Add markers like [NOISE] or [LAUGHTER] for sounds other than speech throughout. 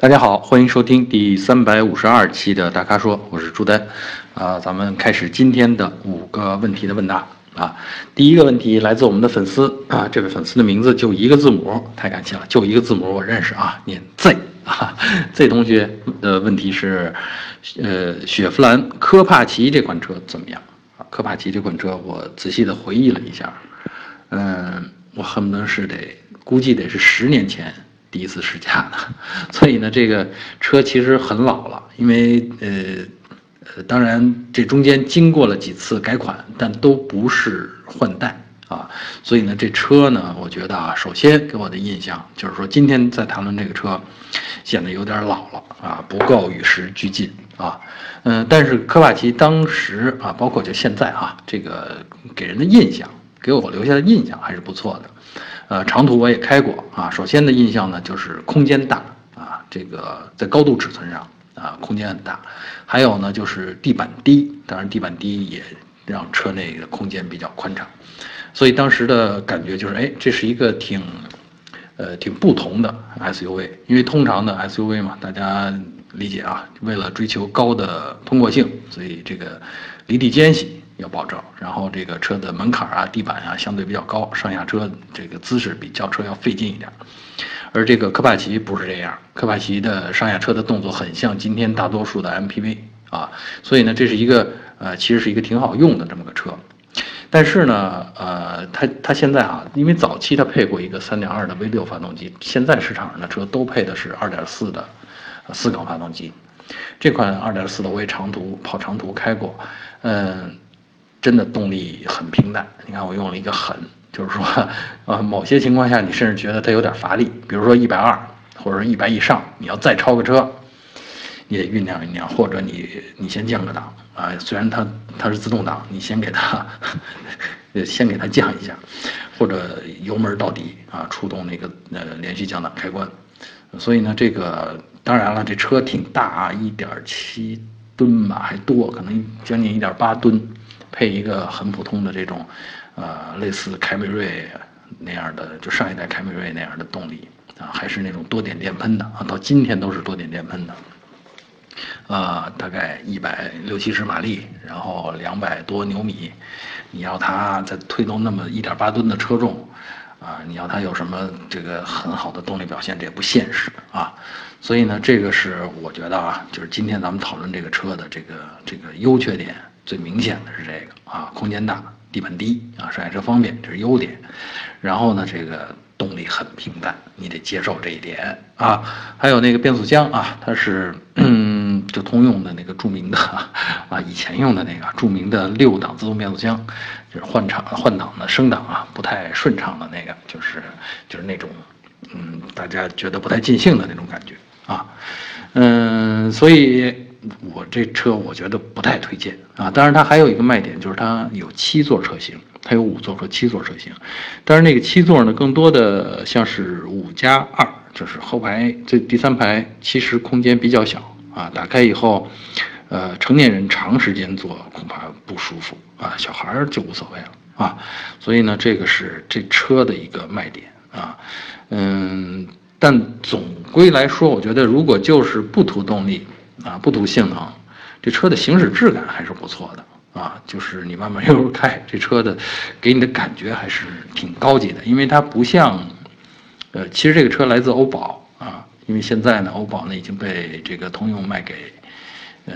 大家好，欢迎收听第三百五十二期的大咖说，我是朱丹，啊，咱们开始今天的五个问题的问答啊。第一个问题来自我们的粉丝啊，这位粉丝的名字就一个字母，太感谢了，就一个字母我认识啊，念 Z 啊，Z 同学的问题是，呃，雪佛兰科帕奇这款车怎么样？科帕奇这款车我仔细的回忆了一下，嗯，我恨不得是得估计得是十年前。第一次试驾的，[LAUGHS] 所以呢，这个车其实很老了，因为呃呃，当然这中间经过了几次改款，但都不是换代啊，所以呢，这车呢，我觉得啊，首先给我的印象就是说，今天在谈论这个车，显得有点老了啊，不够与时俱进啊，嗯，但是科帕奇当时啊，包括就现在啊，这个给人的印象，给我留下的印象还是不错的。呃，长途我也开过啊。首先的印象呢，就是空间大啊，这个在高度尺寸上啊，空间很大。还有呢，就是地板低，当然地板低也让车内的空间比较宽敞。所以当时的感觉就是，哎，这是一个挺，呃，挺不同的 SUV。因为通常的 SUV 嘛，大家理解啊，为了追求高的通过性，所以这个离地间隙。要保证，然后这个车的门槛啊、地板啊相对比较高，上下车这个姿势比轿车要费劲一点。而这个科帕奇不是这样，科帕奇的上下车的动作很像今天大多数的 MPV 啊，所以呢，这是一个呃，其实是一个挺好用的这么个车。但是呢，呃，它它现在啊，因为早期它配过一个3.2的 V6 发动机，现在市场上的车都配的是2.4的四缸发动机。这款2.4的我也长途跑长途开过，嗯。真的动力很平淡，你看我用了一个狠，就是说，呃，某些情况下你甚至觉得它有点乏力，比如说一百二或者一百以上，你要再超个车，你得酝酿酝酿，或者你你先降个档啊，虽然它它是自动挡，你先给它，[LAUGHS] 先给它降一下，或者油门到底啊，触动那个呃连续降档开关，所以呢，这个当然了，这车挺大啊，一点七吨吧，还多，可能将近一点八吨。配一个很普通的这种，呃，类似凯美瑞那样的，就上一代凯美瑞那样的动力啊，还是那种多点电喷的啊，到今天都是多点电喷的，啊，大概一百六七十马力，然后两百多牛米，你要它再推动那么一点八吨的车重，啊，你要它有什么这个很好的动力表现，这也不现实啊，所以呢，这个是我觉得啊，就是今天咱们讨论这个车的这个这个优缺点。最明显的是这个啊，空间大，地板低啊，上下车方便，这是优点。然后呢，这个动力很平淡，你得接受这一点啊。还有那个变速箱啊，它是嗯，就通用的那个著名的啊，以前用的那个著名的六档自动变速箱，就是换挡换挡的升档啊不太顺畅的那个，就是就是那种嗯，大家觉得不太尽兴的那种感觉啊，嗯，所以。我这车我觉得不太推荐啊，当然它还有一个卖点就是它有七座车型，它有五座和七座车型，但是那个七座呢，更多的像是五加二，就是后排这第三排其实空间比较小啊，打开以后，呃，成年人长时间坐恐怕不舒服啊，小孩儿就无所谓了啊，所以呢，这个是这车的一个卖点啊，嗯，但总归来说，我觉得如果就是不图动力。啊，不图性能，这车的行驶质感还是不错的啊。就是你慢慢悠 [LAUGHS] 悠开，这车的给你的感觉还是挺高级的。因为它不像，呃，其实这个车来自欧宝啊。因为现在呢，欧宝呢已经被这个通用卖给呃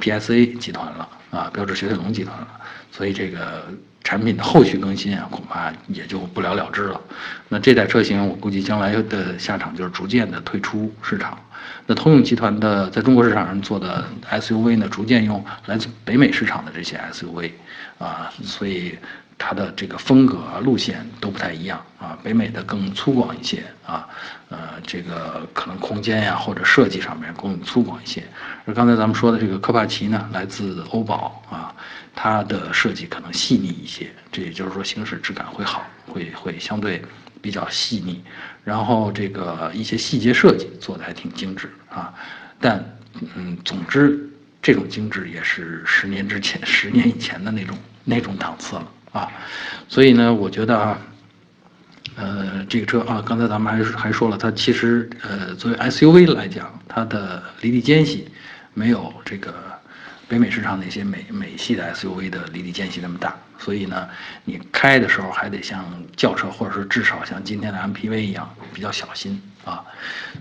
PSA 集团了啊，标致雪铁龙集团了。所以这个产品的后续更新啊，恐怕也就不了了之了。那这代车型，我估计将来的下场就是逐渐的退出市场。那通用集团的在中国市场上做的 SUV 呢，逐渐用来自北美市场的这些 SUV，啊，所以它的这个风格啊、路线都不太一样啊。北美的更粗犷一些啊，呃，这个可能空间呀或者设计上面更粗犷一些。而刚才咱们说的这个科帕奇呢，来自欧宝啊，它的设计可能细腻一些，这也就是说行驶质感会好，会会相对。比较细腻，然后这个一些细节设计做的还挺精致啊，但嗯，总之这种精致也是十年之前、[LAUGHS] 十年以前的那种那种档次了啊，所以呢，我觉得啊，呃，这个车啊，刚才咱们还还说了，它其实呃，作为 SUV 来讲，它的离地间隙没有这个北美市场那些美美系的 SUV 的离地间隙那么大，所以呢，你开的时候还得像轿车，或者说至少像今天的 MPV 一样比较小心啊。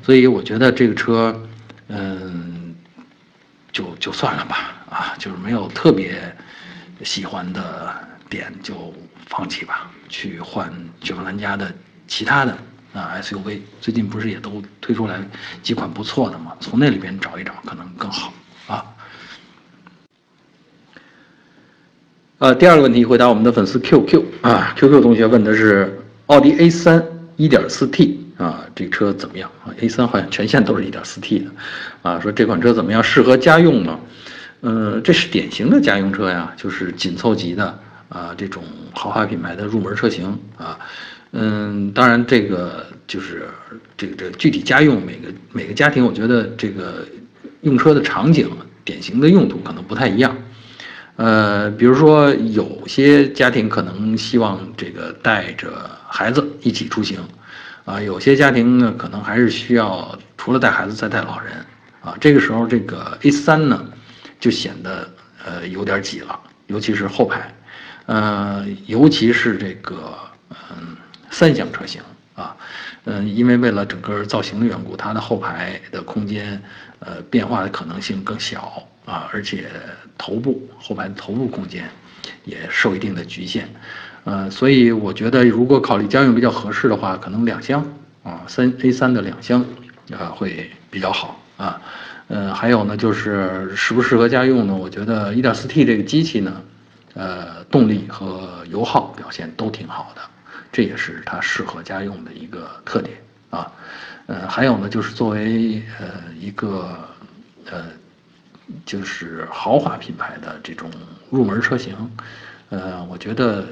所以我觉得这个车，嗯，就就算了吧，啊，就是没有特别喜欢的点就放弃吧。去换雪佛兰家的其他的啊 SUV，最近不是也都推出来几款不错的吗？从那里边找一找可能更好啊。呃，第二个问题回答我们的粉丝 QQ 啊，QQ 同学问的是奥迪 A3 1.4T 啊，这车怎么样啊？A3 好像全线都是一点四 T 的啊，说这款车怎么样，适合家用吗？嗯，这是典型的家用车呀，就是紧凑级的。啊，这种豪华品牌的入门车型啊，嗯，当然这个就是这个这个具体家用每个每个家庭，我觉得这个用车的场景、典型的用途可能不太一样。呃，比如说有些家庭可能希望这个带着孩子一起出行，啊，有些家庭呢可能还是需要除了带孩子再带老人，啊，这个时候这个 A3 呢就显得呃有点挤了，尤其是后排。呃，尤其是这个嗯三厢车型啊，嗯，因为为了整个造型的缘故，它的后排的空间呃变化的可能性更小啊，而且头部后排的头部空间也受一定的局限，呃，所以我觉得如果考虑家用比较合适的话，可能两厢啊三 A 三的两厢啊会比较好啊，呃，还有呢就是适不适合家用呢？我觉得 1.4T 这个机器呢。呃，动力和油耗表现都挺好的，这也是它适合家用的一个特点啊。呃，还有呢，就是作为呃一个呃就是豪华品牌的这种入门车型，呃，我觉得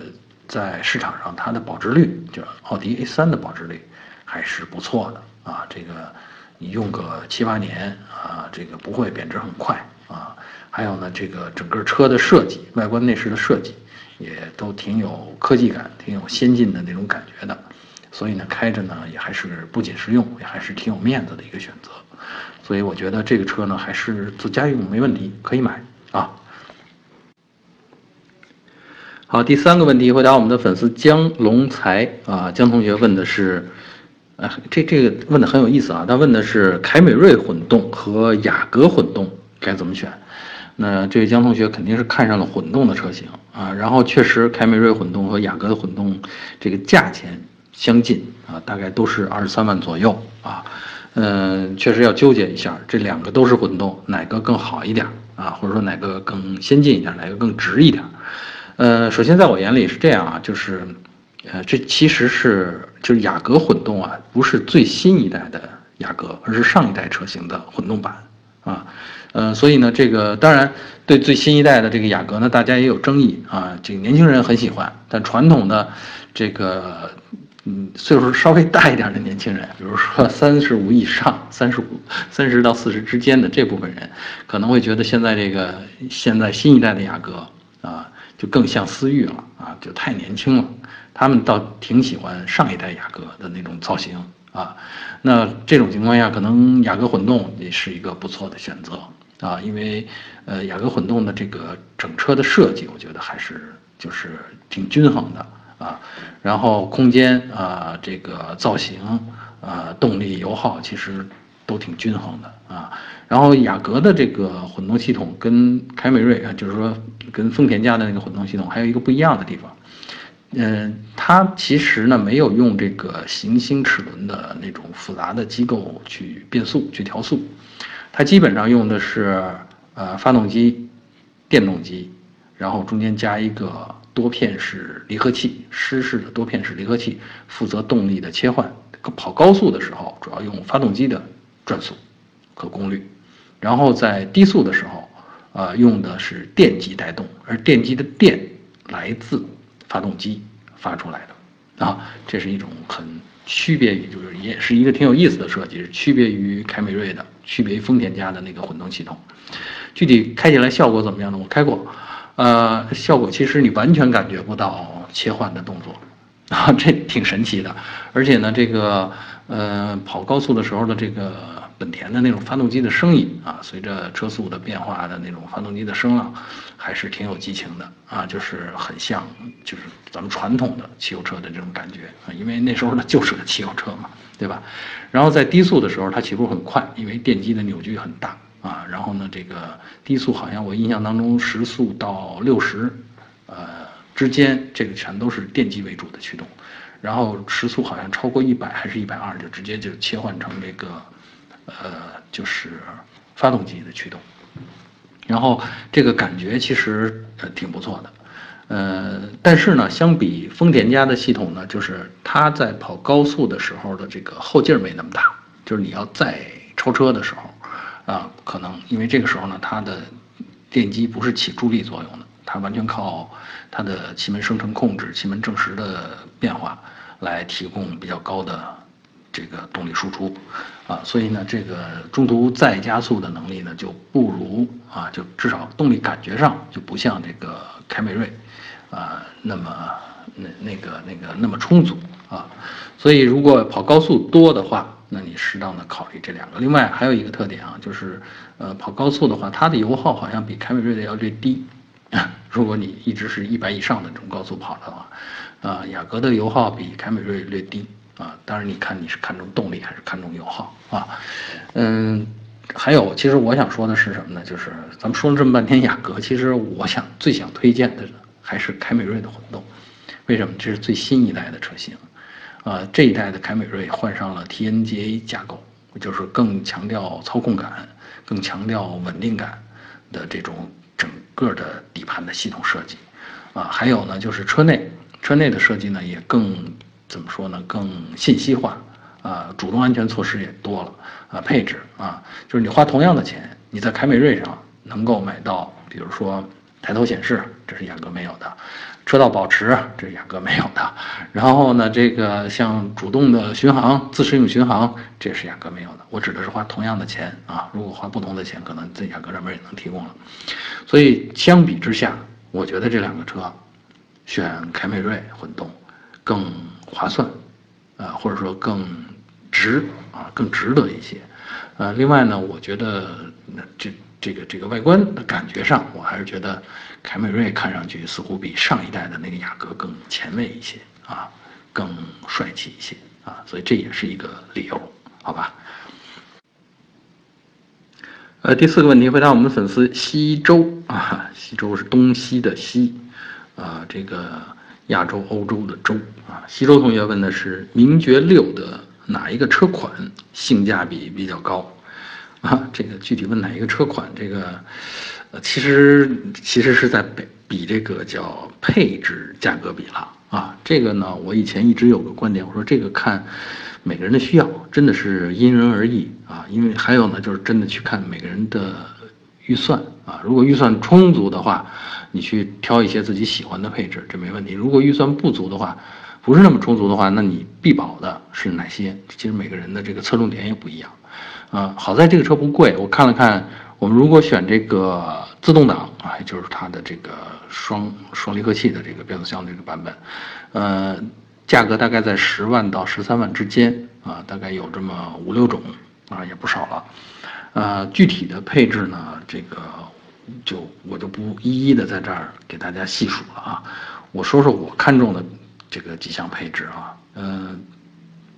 在市场上它的保值率，就奥迪 A3 的保值率还是不错的啊。这个你用个七八年啊，这个不会贬值很快啊。还有呢，这个整个车的设计，外观内饰的设计，也都挺有科技感，挺有先进的那种感觉的，所以呢，开着呢也还是不仅实用，也还是挺有面子的一个选择。所以我觉得这个车呢，还是做家用没问题，可以买啊。好，第三个问题回答我们的粉丝江龙才啊，江同学问的是，哎，这这个问的很有意思啊，他问的是凯美瑞混动和雅阁混动该怎么选？那这位江同学肯定是看上了混动的车型啊，然后确实凯美瑞混动和雅阁的混动这个价钱相近啊，大概都是二十三万左右啊，嗯，确实要纠结一下，这两个都是混动，哪个更好一点啊，或者说哪个更先进一点，哪个更值一点？呃，首先在我眼里是这样啊，就是，呃，这其实是就是雅阁混动啊，不是最新一代的雅阁，而是上一代车型的混动版啊。呃，所以呢，这个当然对最新一代的这个雅阁呢，大家也有争议啊。这个年轻人很喜欢，但传统的这个嗯岁数稍微大一点的年轻人，比如说三十五以上、三十五、三十到四十之间的这部分人，可能会觉得现在这个现在新一代的雅阁啊，就更像思域了啊，就太年轻了。他们倒挺喜欢上一代雅阁的那种造型啊。那这种情况下，可能雅阁混动也是一个不错的选择。啊，因为，呃，雅阁混动的这个整车的设计，我觉得还是就是挺均衡的啊。然后空间啊，这个造型啊，动力油耗其实都挺均衡的啊。然后雅阁的这个混动系统跟凯美瑞啊，就是说跟丰田家的那个混动系统还有一个不一样的地方，嗯，它其实呢没有用这个行星齿轮的那种复杂的机构去变速去调速。它基本上用的是，呃，发动机、电动机，然后中间加一个多片式离合器，湿式的多片式离合器，负责动力的切换。跑高速的时候，主要用发动机的转速和功率，然后在低速的时候，呃，用的是电机带动，而电机的电来自发动机发出来的，啊，这是一种很区别于，就是也是一个挺有意思的设计，是区别于凯美瑞的。区别于丰田家的那个混动系统，具体开起来效果怎么样呢？我开过，呃，效果其实你完全感觉不到切换的动作，[LAUGHS] 啊，这挺神奇的。而且呢，这个呃跑高速的时候的这个本田的那种发动机的声音啊，随着车速的变化的那种发动机的声浪，还是挺有激情的啊，就是很像就是咱们传统的汽油车的这种感觉啊，因为那时候呢 [LAUGHS] 就是个汽油车嘛，对吧？然后在低速的时候，它起步很快，因为电机的扭矩很大啊。然后呢，这个低速好像我印象当中时速到六十，呃。之间这个全都是电机为主的驱动，然后时速好像超过一百还是一百二，就直接就切换成这个，呃，就是发动机的驱动，然后这个感觉其实呃挺不错的，呃，但是呢，相比丰田家的系统呢，就是它在跑高速的时候的这个后劲儿没那么大，就是你要再超车的时候，啊，可能因为这个时候呢，它的电机不是起助力作用的。它完全靠它的气门生成控制、气门正时的变化来提供比较高的这个动力输出，啊，所以呢，这个中途再加速的能力呢就不如啊，就至少动力感觉上就不像这个凯美瑞，啊，那么那那个那个那么充足啊，所以如果跑高速多的话，那你适当的考虑这两个。另外还有一个特点啊，就是呃跑高速的话，它的油耗好像比凯美瑞的要略低。[LAUGHS] 如果你一直是一百以上的这种高速跑的话，啊，雅阁的油耗比凯美瑞略低啊。当然，你看你是看重动力还是看重油耗啊？嗯，还有，其实我想说的是什么呢？就是咱们说了这么半天雅阁，其实我想最想推荐的还是凯美瑞的混动。为什么？这是最新一代的车型，啊，这一代的凯美瑞换上了 TNGA 架构，就是更强调操控感、更强调稳定感的这种。整个的底盘的系统设计，啊，还有呢，就是车内车内的设计呢，也更怎么说呢？更信息化，啊，主动安全措施也多了，啊，配置啊，就是你花同样的钱，你在凯美瑞上能够买到，比如说抬头显示，这是雅阁没有的。车道保持，这是雅阁没有的。然后呢，这个像主动的巡航、自适应巡航，这也是雅阁没有的。我指的是花同样的钱啊，如果花不同的钱，可能在雅阁这边也能提供了。所以相比之下，我觉得这两个车，选凯美瑞混动更划算，啊，或者说更值啊，更值得一些。呃，另外呢，我觉得这。这个这个外观的感觉上，我还是觉得凯美瑞看上去似乎比上一代的那个雅阁更前卫一些啊，更帅气一些啊，所以这也是一个理由，好吧？呃，第四个问题回答我们的粉丝西周啊，西周是东西的西，啊，这个亚洲欧洲的洲啊，西周同学问的是名爵六的哪一个车款性价比比较高？啊，这个具体问哪一个车款？这个，呃，其实其实是在比比这个叫配置价格比了啊。这个呢，我以前一直有个观点，我说这个看每个人的需要，真的是因人而异啊。因为还有呢，就是真的去看每个人的预算啊。如果预算充足的话，你去挑一些自己喜欢的配置，这没问题。如果预算不足的话，不是那么充足的话，那你必保的是哪些？其实每个人的这个侧重点也不一样。啊，好在这个车不贵。我看了看，我们如果选这个自动挡啊，就是它的这个双双离合器的这个变速箱这个版本，呃，价格大概在十万到十三万之间啊，大概有这么五六种啊，也不少了。呃，具体的配置呢，这个就我就不一一的在这儿给大家细数了啊。我说说我看中的这个几项配置啊，嗯。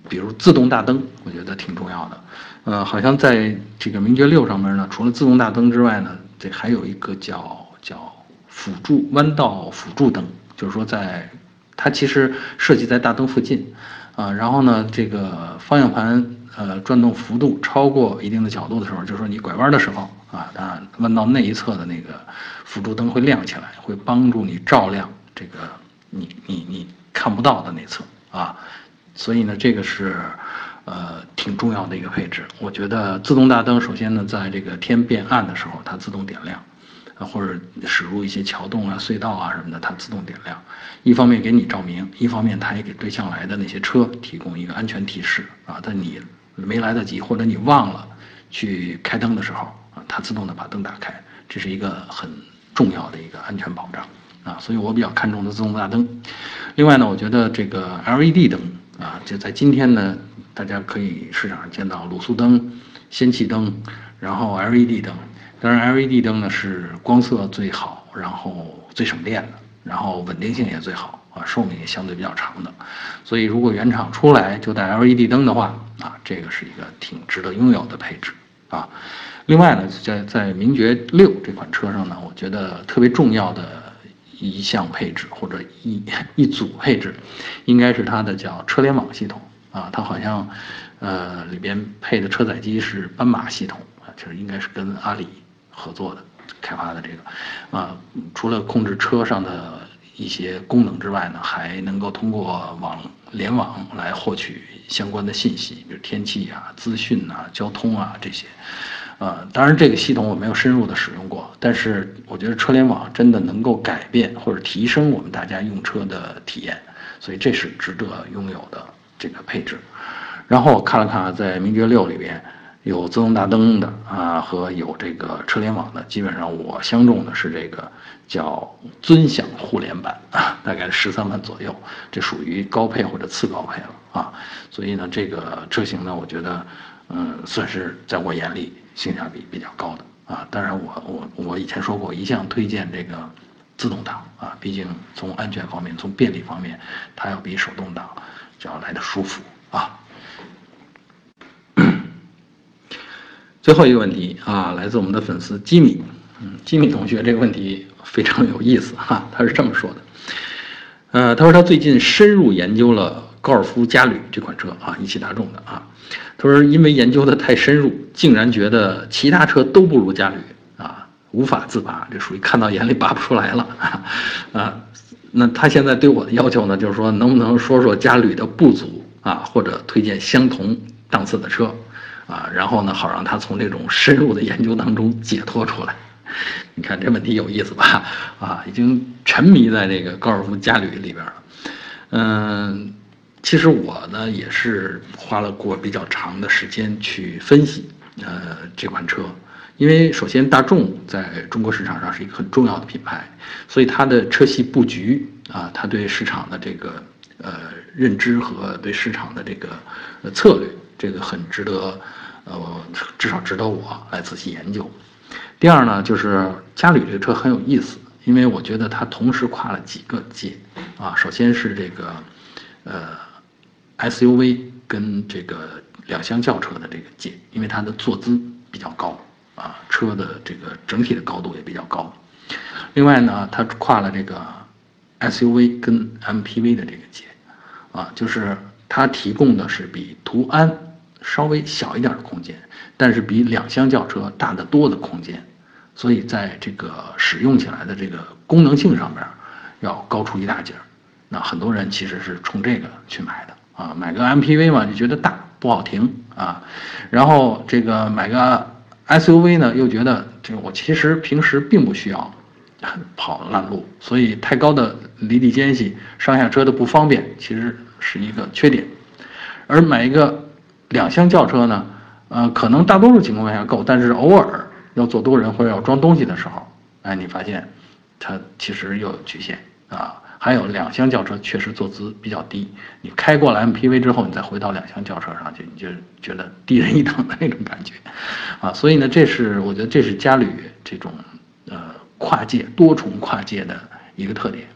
比如自动大灯，我觉得挺重要的。呃，好像在这个名爵六上面呢，除了自动大灯之外呢，这还有一个叫叫辅助弯道辅助灯，就是说在它其实设计在大灯附近，啊，然后呢，这个方向盘呃转动幅度超过一定的角度的时候，就是说你拐弯的时候啊，它弯道内侧的那个辅助灯会亮起来，会帮助你照亮这个你你你看不到的那侧啊。所以呢，这个是，呃，挺重要的一个配置。我觉得自动大灯，首先呢，在这个天变暗的时候，它自动点亮，啊，或者驶入一些桥洞啊、隧道啊什么的，它自动点亮。一方面给你照明，一方面它也给对向来的那些车提供一个安全提示啊。在你没来得及或者你忘了去开灯的时候啊，它自动的把灯打开，这是一个很重要的一个安全保障啊，所以我比较看重的自动大灯。另外呢，我觉得这个 LED 灯啊，就在今天呢，大家可以市场上见到卤素灯、氙气灯，然后 LED 灯。当然，LED 灯呢是光色最好，然后最省电的，然后稳定性也最好啊，寿命也相对比较长的。所以，如果原厂出来就带 LED 灯的话啊，这个是一个挺值得拥有的配置啊。另外呢，在在名爵六这款车上呢，我觉得特别重要的一项配置或者一 [LAUGHS] 一组配置，应该是它的叫车联网系统啊，它好像呃里边配的车载机是斑马系统啊，就是应该是跟阿里。合作的开发的这个，啊，除了控制车上的一些功能之外呢，还能够通过网联网来获取相关的信息，比如天气啊、资讯啊、交通啊这些。呃，当然这个系统我没有深入的使用过，但是我觉得车联网真的能够改变或者提升我们大家用车的体验，所以这是值得拥有的这个配置。然后我看了看，在名爵六里边。有自动大灯的啊，和有这个车联网的，基本上我相中的是这个叫尊享互联版啊，大概十三万左右，这属于高配或者次高配了啊。所以呢，这个车型呢，我觉得嗯，算是在我眼里性价比比较高的啊。当然，我我我以前说过，一向推荐这个自动挡啊，毕竟从安全方面、从便利方面，它要比手动挡就要来的舒服啊。最后一个问题啊，来自我们的粉丝吉米，嗯，吉米同学这个问题非常有意思哈，他是这么说的，呃，他说他最近深入研究了高尔夫嘉旅这款车啊，一汽大众的啊，他说因为研究的太深入，竟然觉得其他车都不如嘉旅啊，无法自拔，这属于看到眼里拔不出来了啊，那他现在对我的要求呢，就是说能不能说说嘉旅的不足啊，或者推荐相同档次的车。啊，然后呢，好让他从这种深入的研究当中解脱出来。你看这问题有意思吧？啊，已经沉迷在这个高尔夫嘉旅里边了。嗯，其实我呢也是花了过比较长的时间去分析呃这款车，因为首先大众在中国市场上是一个很重要的品牌，所以它的车系布局啊，它对市场的这个呃认知和对市场的这个呃策略，这个很值得。呃，至少值得我来仔细研究。第二呢，就是嘉旅这个车很有意思，因为我觉得它同时跨了几个界啊。首先是这个呃 SUV 跟这个两厢轿车的这个界，因为它的坐姿比较高啊，车的这个整体的高度也比较高。另外呢，它跨了这个 SUV 跟 MPV 的这个界啊，就是它提供的是比途安。稍微小一点的空间，但是比两厢轿车大得多的空间，所以在这个使用起来的这个功能性上面，要高出一大截儿。那很多人其实是冲这个去买的啊，买个 MPV 嘛就觉得大不好停啊，然后这个买个 SUV 呢又觉得这个我其实平时并不需要 [LAUGHS] 跑烂路，所以太高的离地间隙、上下车的不方便其实是一个缺点，而买一个。两厢轿车呢，呃，可能大多数情况下够，但是偶尔要坐多人或者要装东西的时候，哎，你发现它其实又有局限啊。还有两厢轿车确实坐姿比较低，你开过了 MPV 之后，你再回到两厢轿车上去，你就觉得低人一等的那种感觉，啊，所以呢，这是我觉得这是嘉旅这种呃跨界多重跨界的一个特点。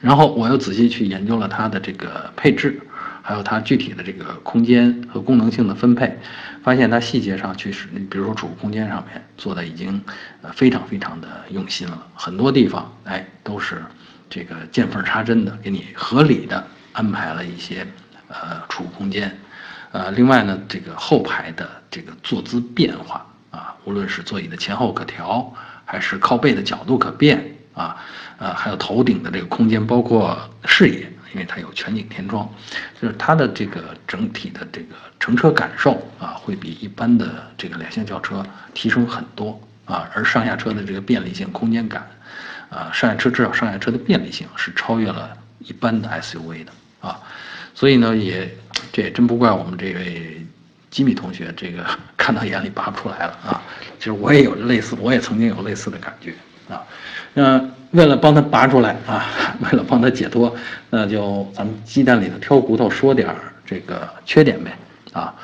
然后我又仔细去研究了它的这个配置。还有它具体的这个空间和功能性的分配，发现它细节上确实，你比如说储物空间上面做的已经呃非常非常的用心了，很多地方哎都是这个见缝插针的，给你合理的安排了一些呃储物空间，呃，另外呢，这个后排的这个坐姿变化啊，无论是座椅的前后可调，还是靠背的角度可变啊，呃，还有头顶的这个空间，包括视野。因为它有全景天窗，就是它的这个整体的这个乘车感受啊，会比一般的这个两厢轿车提升很多啊。而上下车的这个便利性、空间感，啊，上下车至少上下车的便利性是超越了一般的 SUV 的啊。所以呢，也这也真不怪我们这位吉米同学，这个 [LAUGHS] 看到眼里拔不出来了啊。其实我也有类似，我也曾经有类似的感觉啊。那为了帮他拔出来啊，[LAUGHS] 为了帮他解脱，那就咱们鸡蛋里头挑骨头，说点儿这个缺点呗啊。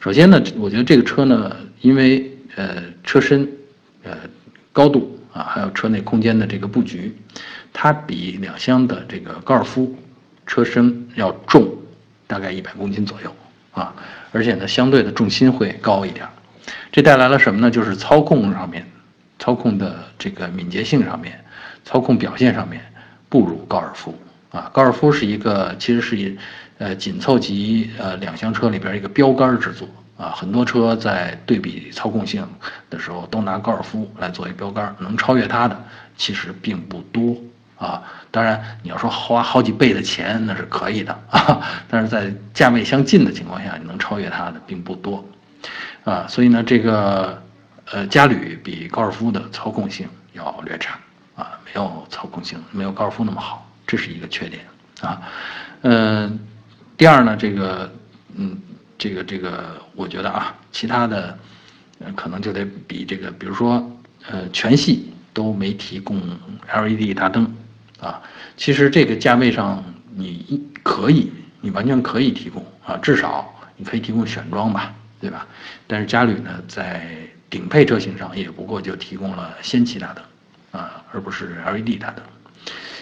首先呢，我觉得这个车呢，因为呃车身呃高度啊，还有车内空间的这个布局，它比两厢的这个高尔夫车身要重大概一百公斤左右啊，而且呢，相对的重心会高一点。这带来了什么呢？就是操控上面，操控的这个敏捷性上面。操控表现上面不如高尔夫啊，高尔夫是一个其实是以呃紧凑级呃两厢车里边一个标杆之作啊，很多车在对比操控性的时候都拿高尔夫来作为标杆，能超越它的其实并不多啊。当然你要说花好几倍的钱那是可以的啊，但是在价位相近的情况下，你能超越它的并不多啊。所以呢，这个呃嘉旅比高尔夫的操控性要略差。啊，没有操控性，没有高尔夫那么好，这是一个缺点啊。嗯，第二呢，这个，嗯，这个这个，我觉得啊，其他的，呃可能就得比这个，比如说，呃，全系都没提供 LED 大灯啊。其实这个价位上，你可以，你完全可以提供啊，至少你可以提供选装吧，对吧？但是嘉旅呢，在顶配车型上也不过就提供了氙气大灯。啊，而不是 LED 大灯。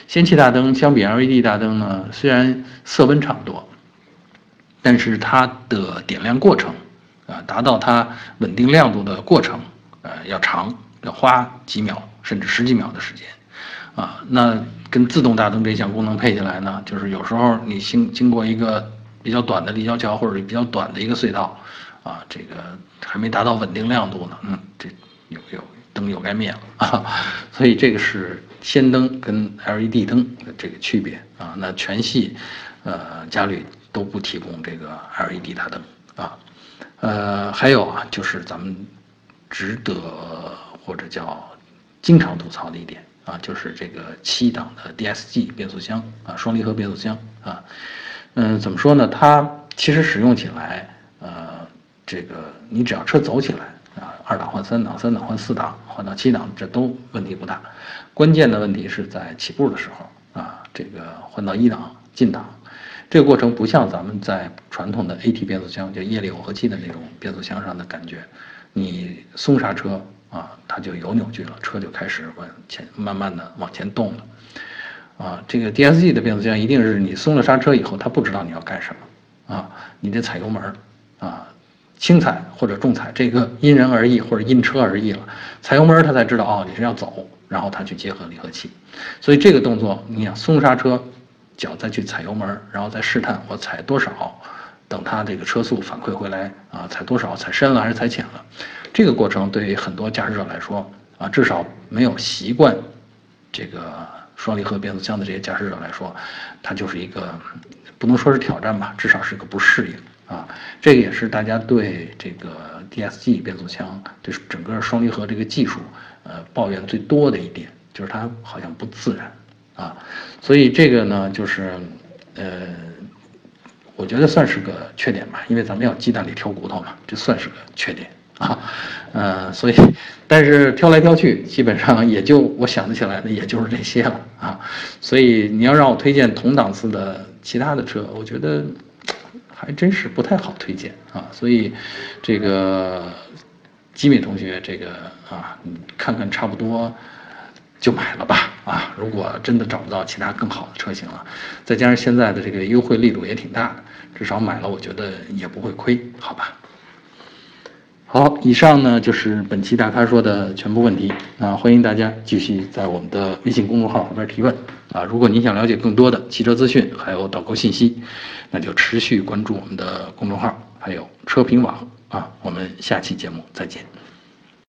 氙气大灯相比 LED 大灯呢，虽然色温差不多，但是它的点亮过程，啊，达到它稳定亮度的过程，呃，要长，要花几秒甚至十几秒的时间。啊，那跟自动大灯这项功能配起来呢，就是有时候你经经过一个比较短的立交桥或者比较短的一个隧道，啊，这个还没达到稳定亮度呢，嗯，这有有。灯又该灭了啊，[LAUGHS] 所以这个是氙灯跟 LED 灯的这个区别啊。那全系，呃，嘉旅都不提供这个 LED 大灯啊。呃，还有啊，就是咱们值得或者叫经常吐槽的一点啊，就是这个七档的 DSG 变速箱啊，双离合变速箱啊。嗯，怎么说呢？它其实使用起来，呃，这个你只要车走起来。啊，二档换三档，三档换四档，换到七档，这都问题不大。关键的问题是在起步的时候啊，这个换到一档进档，这个过程不像咱们在传统的 AT 变速箱，就液力耦合器的那种变速箱上的感觉。你松刹车啊，它就有扭矩了，车就开始往前慢慢的往前动了。啊，这个 DSG 的变速箱一定是你松了刹车以后，它不知道你要干什么啊，你得踩油门啊。轻踩或者重踩，这个因人而异或者因车而异了。踩油门，它才知道哦，你是要走，然后它去结合离合器。所以这个动作，你想松刹车，脚再去踩油门，然后再试探我踩多少，等它这个车速反馈回来啊，踩多少，踩深了还是踩浅了？这个过程对于很多驾驶者来说啊，至少没有习惯这个双离合变速箱的这些驾驶者来说，它就是一个不能说是挑战吧，至少是个不适应。啊，这个也是大家对这个 DSG 变速箱，对整个双离合这个技术，呃，抱怨最多的一点，就是它好像不自然，啊，所以这个呢，就是，呃，我觉得算是个缺点吧，因为咱们要鸡蛋里挑骨头嘛，这算是个缺点啊，呃，所以，但是挑来挑去，基本上也就我想得起来的，也就是这些了啊，所以你要让我推荐同档次的其他的车，我觉得。还真是不太好推荐啊，所以这个吉米同学，这个啊，你看看差不多就买了吧啊。如果真的找不到其他更好的车型了，再加上现在的这个优惠力度也挺大的，至少买了我觉得也不会亏，好吧？好，以上呢就是本期大咖说的全部问题啊，欢迎大家继续在我们的微信公众号后边提问啊。如果您想了解更多的汽车资讯还有导购信息，那就持续关注我们的公众号还有车评网啊。我们下期节目再见。